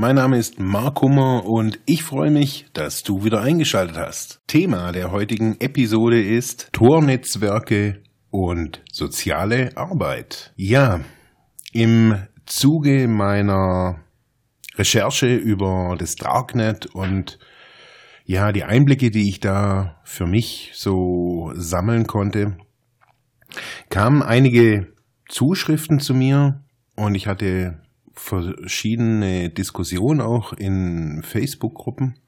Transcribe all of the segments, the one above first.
Mein Name ist Mark Hummer und ich freue mich, dass du wieder eingeschaltet hast. Thema der heutigen Episode ist Tornetzwerke und soziale Arbeit. Ja, im Zuge meiner Recherche über das Darknet und ja, die Einblicke, die ich da für mich so sammeln konnte, kamen einige Zuschriften zu mir und ich hatte verschiedene Diskussionen auch in Facebook-Gruppen.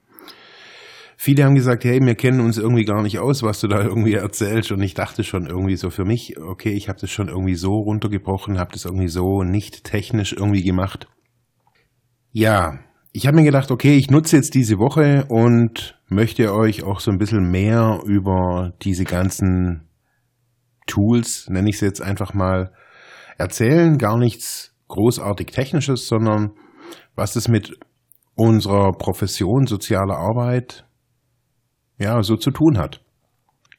Viele haben gesagt, hey, wir kennen uns irgendwie gar nicht aus, was du da irgendwie erzählst. Und ich dachte schon irgendwie so für mich, okay, ich habe das schon irgendwie so runtergebrochen, habe das irgendwie so nicht technisch irgendwie gemacht. Ja, ich habe mir gedacht, okay, ich nutze jetzt diese Woche und möchte euch auch so ein bisschen mehr über diese ganzen Tools, nenne ich es jetzt einfach mal, erzählen. Gar nichts großartig Technisches, sondern was es mit unserer Profession soziale Arbeit ja so zu tun hat.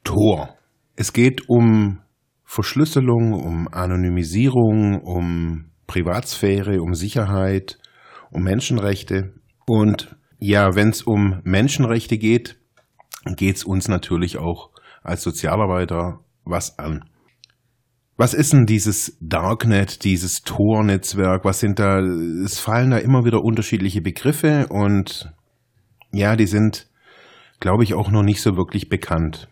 Tor. Es geht um Verschlüsselung, um Anonymisierung, um Privatsphäre, um Sicherheit, um Menschenrechte. Und ja, wenn es um Menschenrechte geht, geht es uns natürlich auch als Sozialarbeiter was an. Was ist denn dieses Darknet, dieses Tor-Netzwerk? Was sind da? Es fallen da immer wieder unterschiedliche Begriffe und ja, die sind, glaube ich, auch noch nicht so wirklich bekannt.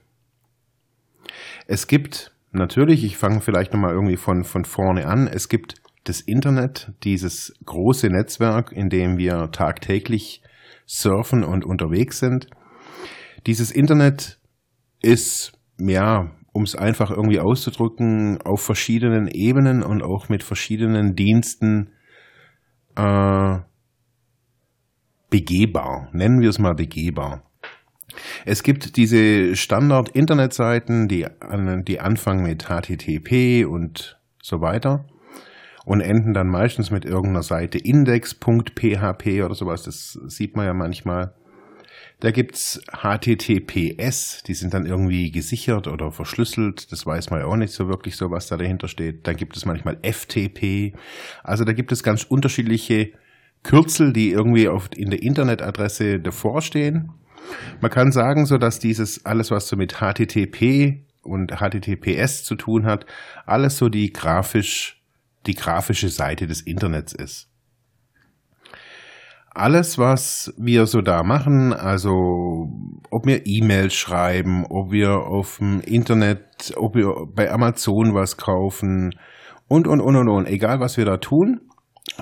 Es gibt natürlich, ich fange vielleicht nochmal irgendwie von, von vorne an, es gibt das Internet, dieses große Netzwerk, in dem wir tagtäglich surfen und unterwegs sind. Dieses Internet ist, ja, um es einfach irgendwie auszudrücken, auf verschiedenen Ebenen und auch mit verschiedenen Diensten äh, begehbar. Nennen wir es mal begehbar. Es gibt diese Standard-Internetseiten, die, die anfangen mit HTTP und so weiter und enden dann meistens mit irgendeiner Seite index.php oder sowas. Das sieht man ja manchmal. Da gibt's HTTPS, die sind dann irgendwie gesichert oder verschlüsselt. Das weiß man ja auch nicht so wirklich so, was da dahinter steht. Dann gibt es manchmal FTP. Also da gibt es ganz unterschiedliche Kürzel, die irgendwie auf, in der Internetadresse davor stehen. Man kann sagen, so dass dieses alles, was so mit HTTP und HTTPS zu tun hat, alles so die grafisch, die grafische Seite des Internets ist alles, was wir so da machen, also ob wir E-Mails schreiben, ob wir auf dem Internet, ob wir bei Amazon was kaufen und, und, und, und, und, egal was wir da tun,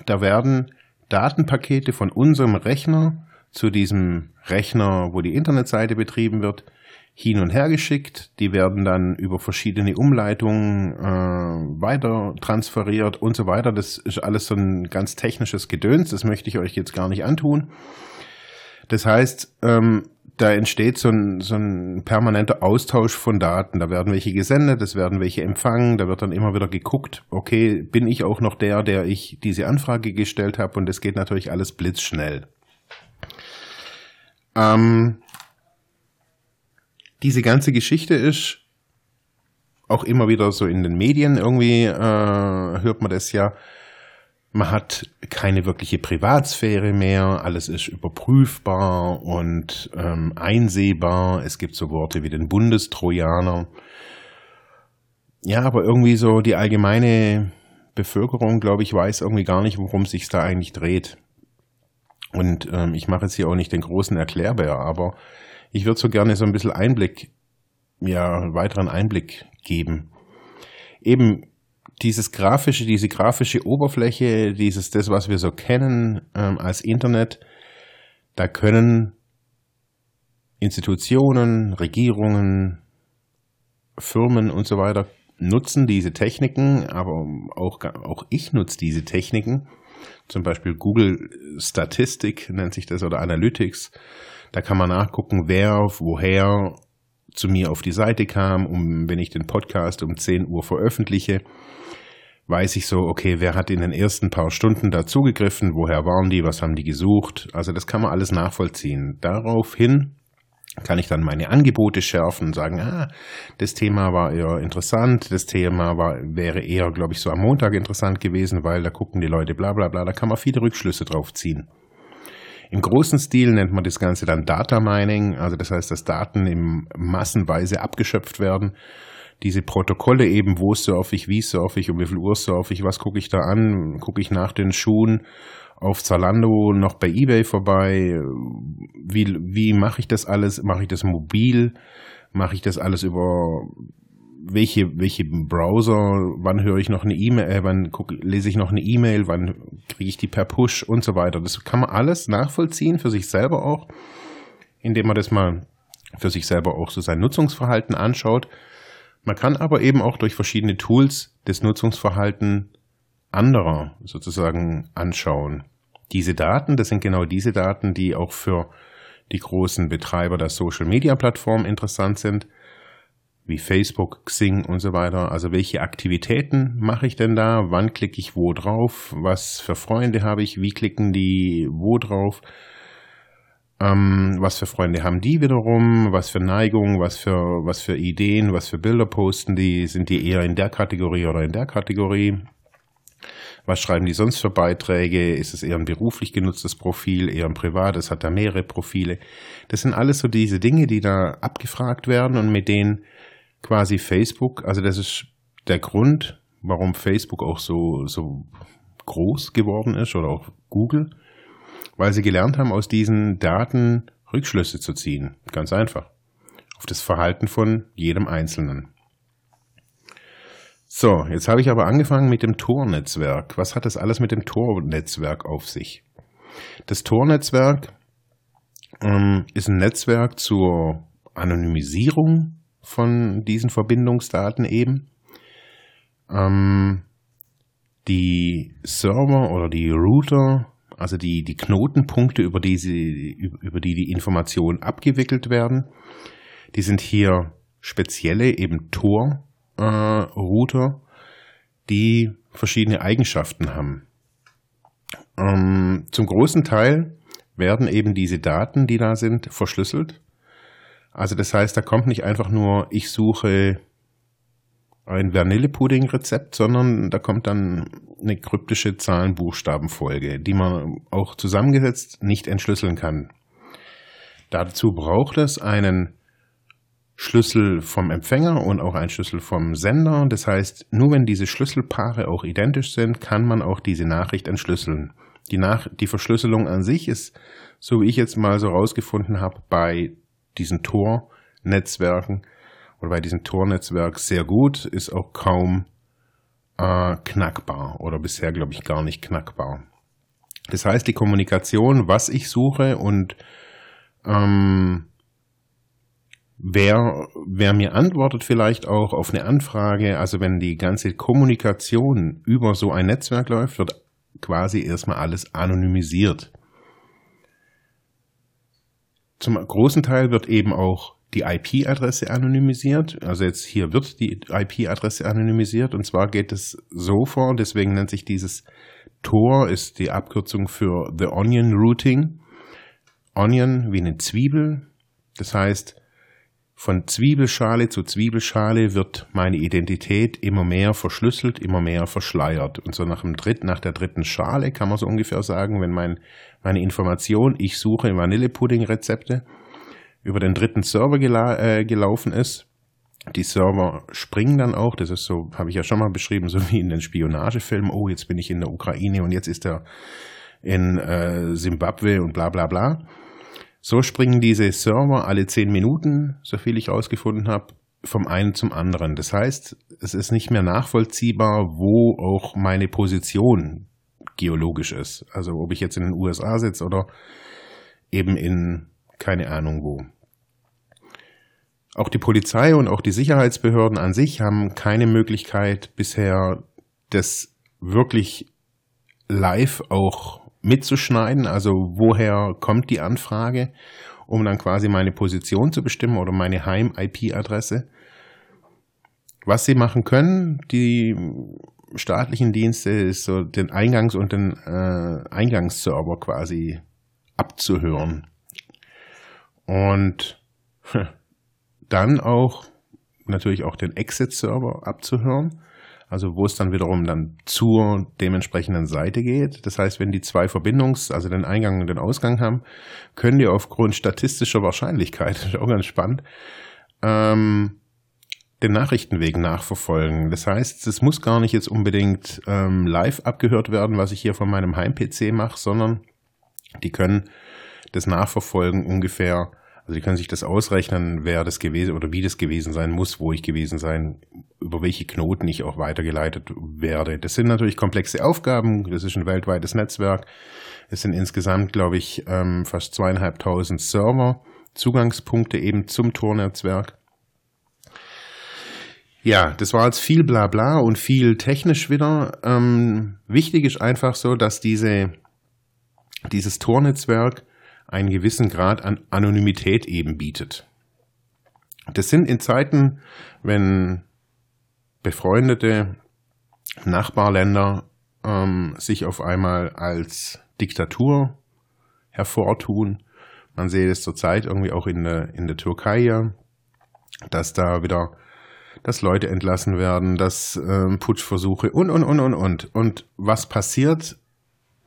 da werden Datenpakete von unserem Rechner zu diesem Rechner, wo die Internetseite betrieben wird, hin und her geschickt. Die werden dann über verschiedene Umleitungen äh, weiter transferiert und so weiter. Das ist alles so ein ganz technisches Gedöns. Das möchte ich euch jetzt gar nicht antun. Das heißt, ähm, da entsteht so ein, so ein permanenter Austausch von Daten. Da werden welche gesendet, es werden welche empfangen, da wird dann immer wieder geguckt, okay, bin ich auch noch der, der ich diese Anfrage gestellt habe und das geht natürlich alles blitzschnell. Ähm, diese ganze Geschichte ist auch immer wieder so in den Medien irgendwie äh, hört man das ja. Man hat keine wirkliche Privatsphäre mehr, alles ist überprüfbar und ähm, einsehbar. Es gibt so Worte wie den Bundestrojaner. Ja, aber irgendwie so die allgemeine Bevölkerung, glaube ich, weiß irgendwie gar nicht, worum es sich da eigentlich dreht. Und ähm, ich mache jetzt hier auch nicht den großen Erklärbär, aber ich würde so gerne so ein bisschen Einblick, ja, weiteren Einblick geben. Eben dieses grafische, diese grafische Oberfläche, dieses, das, was wir so kennen ähm, als Internet, da können Institutionen, Regierungen, Firmen und so weiter nutzen diese Techniken, aber auch, auch ich nutze diese Techniken. Zum Beispiel Google Statistik nennt sich das oder Analytics. Da kann man nachgucken, wer woher zu mir auf die Seite kam, um, wenn ich den Podcast um 10 Uhr veröffentliche, weiß ich so, okay, wer hat in den ersten paar Stunden dazugegriffen, woher waren die, was haben die gesucht. Also das kann man alles nachvollziehen. Daraufhin kann ich dann meine Angebote schärfen und sagen, ah, das Thema war eher interessant, das Thema war, wäre eher, glaube ich, so am Montag interessant gewesen, weil da gucken die Leute bla bla bla, da kann man viele Rückschlüsse drauf ziehen. Im großen Stil nennt man das Ganze dann Data Mining, also das heißt, dass Daten im massenweise abgeschöpft werden. Diese Protokolle eben, wo surfe ich, wie surfe ich, um wie viel Uhr surfe ich, was gucke ich da an, gucke ich nach den Schuhen auf Zalando, noch bei eBay vorbei, wie, wie mache ich das alles, mache ich das mobil, mache ich das alles über welche, welche Browser, wann höre ich noch eine E-Mail, äh, wann guck, lese ich noch eine E-Mail, wann kriege ich die per Push und so weiter. Das kann man alles nachvollziehen für sich selber auch, indem man das mal für sich selber auch so sein Nutzungsverhalten anschaut. Man kann aber eben auch durch verschiedene Tools das Nutzungsverhalten anderer sozusagen anschauen. Diese Daten, das sind genau diese Daten, die auch für die großen Betreiber der Social Media Plattform interessant sind wie Facebook, Xing und so weiter. Also welche Aktivitäten mache ich denn da? Wann klicke ich wo drauf? Was für Freunde habe ich? Wie klicken die wo drauf? Ähm, was für Freunde haben die wiederum? Was für Neigungen? Was für, was für Ideen? Was für Bilder posten die? Sind die eher in der Kategorie oder in der Kategorie? Was schreiben die sonst für Beiträge? Ist es eher ein beruflich genutztes Profil, eher ein privates? Hat er mehrere Profile? Das sind alles so diese Dinge, die da abgefragt werden und mit denen quasi Facebook, also das ist der Grund, warum Facebook auch so, so groß geworden ist oder auch Google, weil sie gelernt haben, aus diesen Daten Rückschlüsse zu ziehen. Ganz einfach. Auf das Verhalten von jedem Einzelnen. So, jetzt habe ich aber angefangen mit dem Tor-Netzwerk. Was hat das alles mit dem Tor-Netzwerk auf sich? Das Tor-Netzwerk ähm, ist ein Netzwerk zur Anonymisierung von diesen Verbindungsdaten eben. Ähm, die Server oder die Router, also die, die Knotenpunkte, über die, sie, über die die Informationen abgewickelt werden, die sind hier spezielle eben Tor-Router, äh, die verschiedene Eigenschaften haben. Ähm, zum großen Teil werden eben diese Daten, die da sind, verschlüsselt. Also das heißt, da kommt nicht einfach nur, ich suche ein Vanillepudding-Rezept, sondern da kommt dann eine kryptische Zahlenbuchstabenfolge, die man auch zusammengesetzt nicht entschlüsseln kann. Dazu braucht es einen Schlüssel vom Empfänger und auch einen Schlüssel vom Sender. Das heißt, nur wenn diese Schlüsselpaare auch identisch sind, kann man auch diese Nachricht entschlüsseln. Die, Nach die Verschlüsselung an sich ist, so wie ich jetzt mal so rausgefunden habe, bei diesen Tor-Netzwerken oder bei diesem Tor-Netzwerk sehr gut, ist auch kaum äh, knackbar oder bisher, glaube ich, gar nicht knackbar. Das heißt, die Kommunikation, was ich suche und ähm, wer, wer mir antwortet vielleicht auch auf eine Anfrage, also wenn die ganze Kommunikation über so ein Netzwerk läuft, wird quasi erstmal alles anonymisiert. Zum großen Teil wird eben auch die IP-Adresse anonymisiert. Also jetzt hier wird die IP-Adresse anonymisiert und zwar geht es so vor, deswegen nennt sich dieses Tor, ist die Abkürzung für The Onion Routing. Onion wie eine Zwiebel. Das heißt, von Zwiebelschale zu Zwiebelschale wird meine Identität immer mehr verschlüsselt, immer mehr verschleiert. Und so nach, dem dritten, nach der dritten Schale kann man so ungefähr sagen, wenn mein, meine Information, ich suche Vanillepudding-Rezepte, über den dritten Server gela äh, gelaufen ist, die Server springen dann auch, das ist so, habe ich ja schon mal beschrieben, so wie in den Spionagefilmen, oh, jetzt bin ich in der Ukraine und jetzt ist er in äh, Simbabwe und bla bla bla. So springen diese Server alle zehn Minuten, so viel ich herausgefunden habe, vom einen zum anderen. Das heißt, es ist nicht mehr nachvollziehbar, wo auch meine Position geologisch ist. Also ob ich jetzt in den USA sitze oder eben in keine Ahnung wo. Auch die Polizei und auch die Sicherheitsbehörden an sich haben keine Möglichkeit bisher, das wirklich live auch mitzuschneiden, also woher kommt die Anfrage um dann quasi meine Position zu bestimmen oder meine Heim-IP-Adresse. Was sie machen können, die staatlichen Dienste, ist so den Eingangs- und den äh, Eingangsserver quasi abzuhören. Und dann auch natürlich auch den Exit-Server abzuhören. Also wo es dann wiederum dann zur dementsprechenden Seite geht. Das heißt, wenn die zwei Verbindungs-, also den Eingang und den Ausgang haben, können die aufgrund statistischer Wahrscheinlichkeit, das ist auch ganz spannend, ähm, den Nachrichtenweg nachverfolgen. Das heißt, es muss gar nicht jetzt unbedingt ähm, live abgehört werden, was ich hier von meinem Heim-PC mache, sondern die können das nachverfolgen ungefähr. Also die können sich das ausrechnen, wer das gewesen oder wie das gewesen sein muss, wo ich gewesen sein, über welche Knoten ich auch weitergeleitet werde. Das sind natürlich komplexe Aufgaben. Das ist ein weltweites Netzwerk. Es sind insgesamt, glaube ich, ähm, fast zweieinhalbtausend Server, Zugangspunkte eben zum Tor-Netzwerk. Ja, das war jetzt viel Blabla und viel technisch wieder. Ähm, wichtig ist einfach so, dass diese, dieses Tornetzwerk einen gewissen Grad an Anonymität eben bietet. Das sind in Zeiten, wenn befreundete Nachbarländer ähm, sich auf einmal als Diktatur hervortun. Man sehe es zurzeit irgendwie auch in der, in der Türkei, dass da wieder dass Leute entlassen werden, dass äh, Putschversuche und, und, und, und, und. Und was passiert?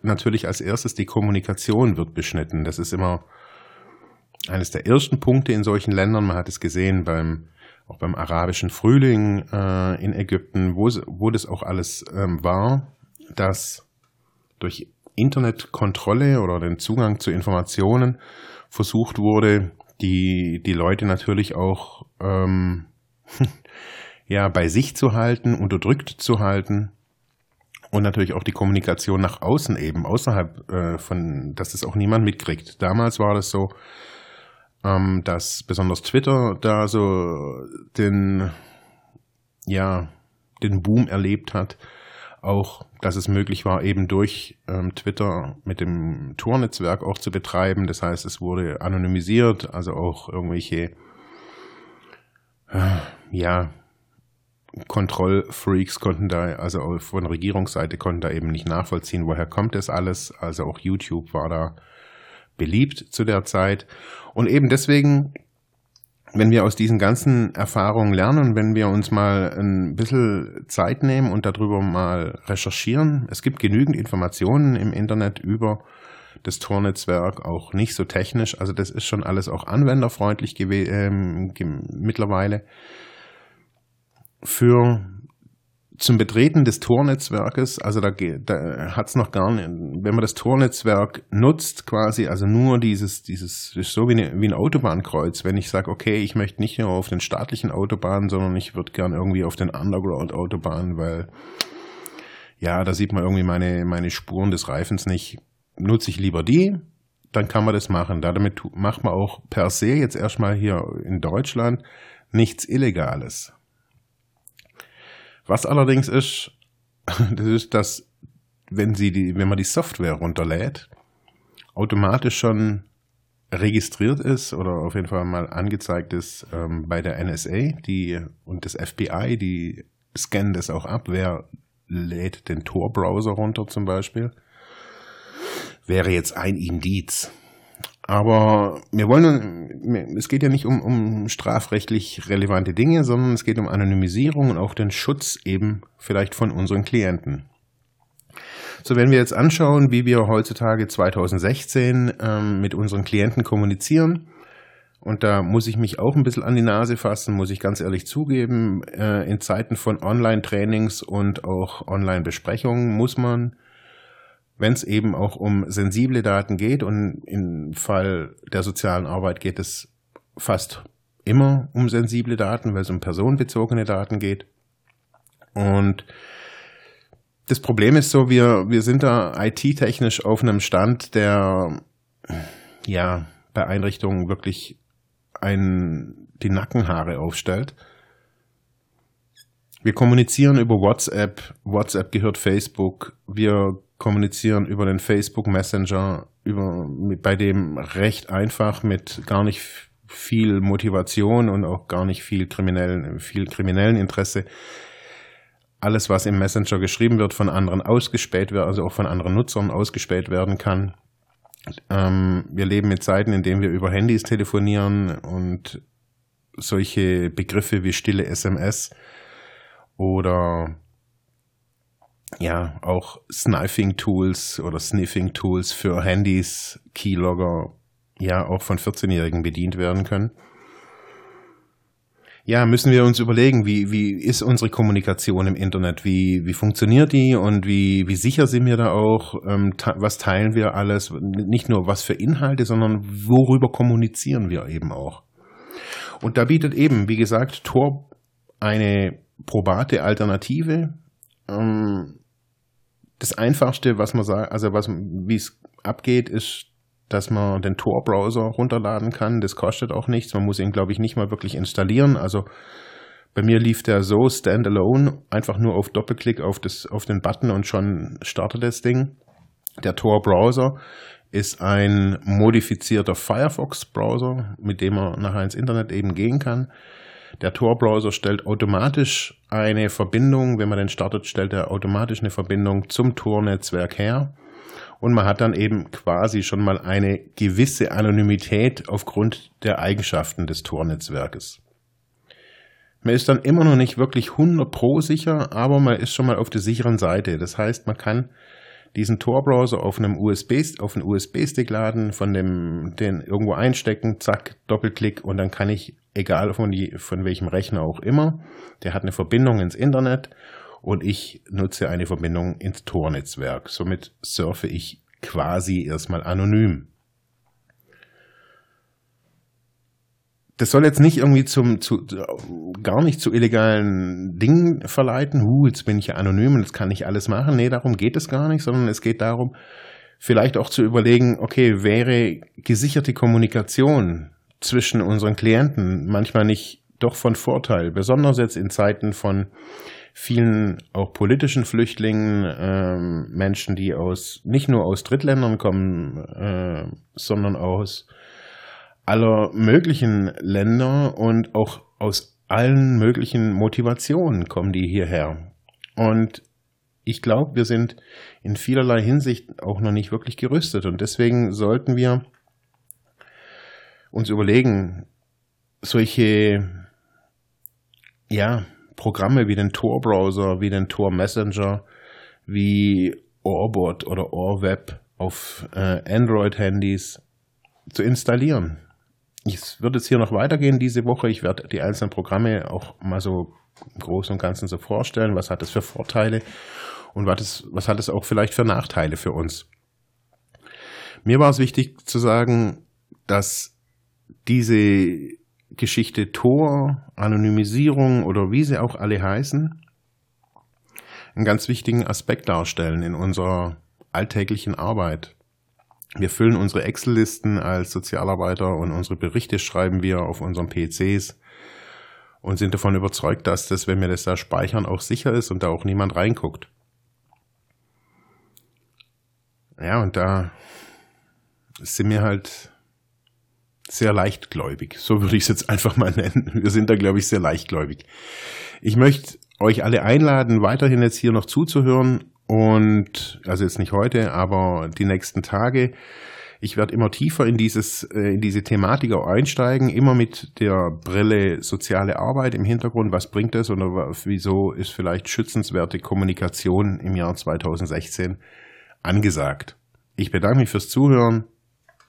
Natürlich als erstes die Kommunikation wird beschnitten. Das ist immer eines der ersten Punkte in solchen Ländern. Man hat es gesehen beim auch beim arabischen Frühling äh, in Ägypten, wo, wo das auch alles ähm, war, dass durch Internetkontrolle oder den Zugang zu Informationen versucht wurde, die, die Leute natürlich auch ähm, ja, bei sich zu halten, unterdrückt zu halten und natürlich auch die Kommunikation nach außen eben, außerhalb äh, von, dass es auch niemand mitkriegt. Damals war das so, ähm, dass besonders Twitter da so den, ja, den Boom erlebt hat. Auch, dass es möglich war, eben durch ähm, Twitter mit dem Tor-Netzwerk auch zu betreiben. Das heißt, es wurde anonymisiert, also auch irgendwelche äh, ja, Kontrollfreaks konnten da, also von Regierungsseite konnten da eben nicht nachvollziehen, woher kommt das alles. Also auch YouTube war da beliebt zu der Zeit. Und eben deswegen, wenn wir aus diesen ganzen Erfahrungen lernen, wenn wir uns mal ein bisschen Zeit nehmen und darüber mal recherchieren, es gibt genügend Informationen im Internet über das Tor-Netzwerk, auch nicht so technisch. Also das ist schon alles auch anwenderfreundlich ähm, mittlerweile. Für zum Betreten des Tornetzwerkes, also da, da hat es noch gar nicht, wenn man das Tornetzwerk nutzt, quasi, also nur dieses, dieses, ist so wie, eine, wie ein Autobahnkreuz, wenn ich sage, okay, ich möchte nicht nur auf den staatlichen Autobahnen, sondern ich würde gern irgendwie auf den Underground-Autobahnen, weil ja, da sieht man irgendwie meine, meine Spuren des Reifens nicht nutze ich lieber die, dann kann man das machen. Damit macht man auch per se jetzt erstmal hier in Deutschland nichts Illegales. Was allerdings ist, das ist, dass wenn sie die, wenn man die Software runterlädt, automatisch schon registriert ist oder auf jeden Fall mal angezeigt ist ähm, bei der NSA, die und das FBI, die scannen das auch ab, wer lädt den Tor-Browser runter zum Beispiel wäre jetzt ein Indiz. Aber wir wollen, es geht ja nicht um, um strafrechtlich relevante Dinge, sondern es geht um Anonymisierung und auch den Schutz eben vielleicht von unseren Klienten. So, wenn wir jetzt anschauen, wie wir heutzutage 2016 ähm, mit unseren Klienten kommunizieren, und da muss ich mich auch ein bisschen an die Nase fassen, muss ich ganz ehrlich zugeben, äh, in Zeiten von Online-Trainings und auch Online-Besprechungen muss man wenn es eben auch um sensible Daten geht und im Fall der sozialen Arbeit geht es fast immer um sensible Daten, weil es um personenbezogene Daten geht. Und das Problem ist so, wir, wir sind da IT-technisch auf einem Stand, der ja bei Einrichtungen wirklich einen, die Nackenhaare aufstellt. Wir kommunizieren über WhatsApp, WhatsApp gehört Facebook, wir kommunizieren über den Facebook Messenger, über, bei dem recht einfach mit gar nicht viel Motivation und auch gar nicht viel kriminellen, viel kriminellen Interesse alles, was im Messenger geschrieben wird, von anderen ausgespäht wird, also auch von anderen Nutzern ausgespäht werden kann. Ähm, wir leben mit Zeiten, in denen wir über Handys telefonieren und solche Begriffe wie stille SMS oder ja, auch Snifing Tools oder Sniffing Tools für Handys, Keylogger, ja, auch von 14-Jährigen bedient werden können ja, müssen wir uns überlegen, wie, wie ist unsere Kommunikation im Internet? Wie, wie funktioniert die und wie, wie sicher sind wir da auch? Ähm, was teilen wir alles? Nicht nur was für Inhalte, sondern worüber kommunizieren wir eben auch? Und da bietet eben, wie gesagt, Tor eine probate Alternative. Ähm, das einfachste, was man sagt, also was, wie es abgeht, ist dass man den Tor-Browser runterladen kann. Das kostet auch nichts. Man muss ihn, glaube ich, nicht mal wirklich installieren. Also bei mir lief der so standalone, einfach nur auf Doppelklick auf, das, auf den Button und schon startet das Ding. Der Tor-Browser ist ein modifizierter Firefox-Browser, mit dem man nachher ins Internet eben gehen kann. Der Tor-Browser stellt automatisch eine Verbindung, wenn man den startet, stellt er automatisch eine Verbindung zum Tor-Netzwerk her und man hat dann eben quasi schon mal eine gewisse Anonymität aufgrund der Eigenschaften des Tor-Netzwerkes. Man ist dann immer noch nicht wirklich 100 pro sicher, aber man ist schon mal auf der sicheren Seite. Das heißt, man kann diesen Tor-Browser auf einem USB, auf einen USB-Stick laden, von dem, den irgendwo einstecken, zack, Doppelklick und dann kann ich, egal von, die, von welchem Rechner auch immer, der hat eine Verbindung ins Internet und ich nutze eine Verbindung ins Tor-Netzwerk. Somit surfe ich quasi erstmal anonym. Das soll jetzt nicht irgendwie zum, zu, gar nicht zu illegalen Dingen verleiten. Huh, jetzt bin ich ja anonym und jetzt kann ich alles machen. Nee, darum geht es gar nicht, sondern es geht darum, vielleicht auch zu überlegen, okay, wäre gesicherte Kommunikation zwischen unseren Klienten manchmal nicht doch von Vorteil, besonders jetzt in Zeiten von vielen auch politischen Flüchtlingen, äh, Menschen, die aus nicht nur aus Drittländern kommen, äh, sondern aus aller möglichen Länder und auch aus allen möglichen Motivationen kommen die hierher. Und ich glaube, wir sind in vielerlei Hinsicht auch noch nicht wirklich gerüstet und deswegen sollten wir uns überlegen, solche ja, Programme wie den Tor-Browser, wie den Tor-Messenger, wie Orbot oder Orweb auf äh, Android-Handys zu installieren. Es wird jetzt hier noch weitergehen diese Woche. Ich werde die einzelnen Programme auch mal so im Großen und Ganzen so vorstellen. Was hat es für Vorteile und was, ist, was hat es auch vielleicht für Nachteile für uns? Mir war es wichtig zu sagen, dass diese Geschichte Tor, Anonymisierung oder wie sie auch alle heißen, einen ganz wichtigen Aspekt darstellen in unserer alltäglichen Arbeit. Wir füllen unsere Excel-Listen als Sozialarbeiter und unsere Berichte schreiben wir auf unseren PCs und sind davon überzeugt, dass das, wenn wir das da speichern, auch sicher ist und da auch niemand reinguckt. Ja, und da sind wir halt sehr leichtgläubig. So würde ich es jetzt einfach mal nennen. Wir sind da, glaube ich, sehr leichtgläubig. Ich möchte euch alle einladen, weiterhin jetzt hier noch zuzuhören und, also jetzt nicht heute, aber die nächsten Tage. Ich werde immer tiefer in dieses, äh, in diese Thematik auch einsteigen, immer mit der Brille soziale Arbeit im Hintergrund. Was bringt das oder wieso ist vielleicht schützenswerte Kommunikation im Jahr 2016 angesagt? Ich bedanke mich fürs Zuhören.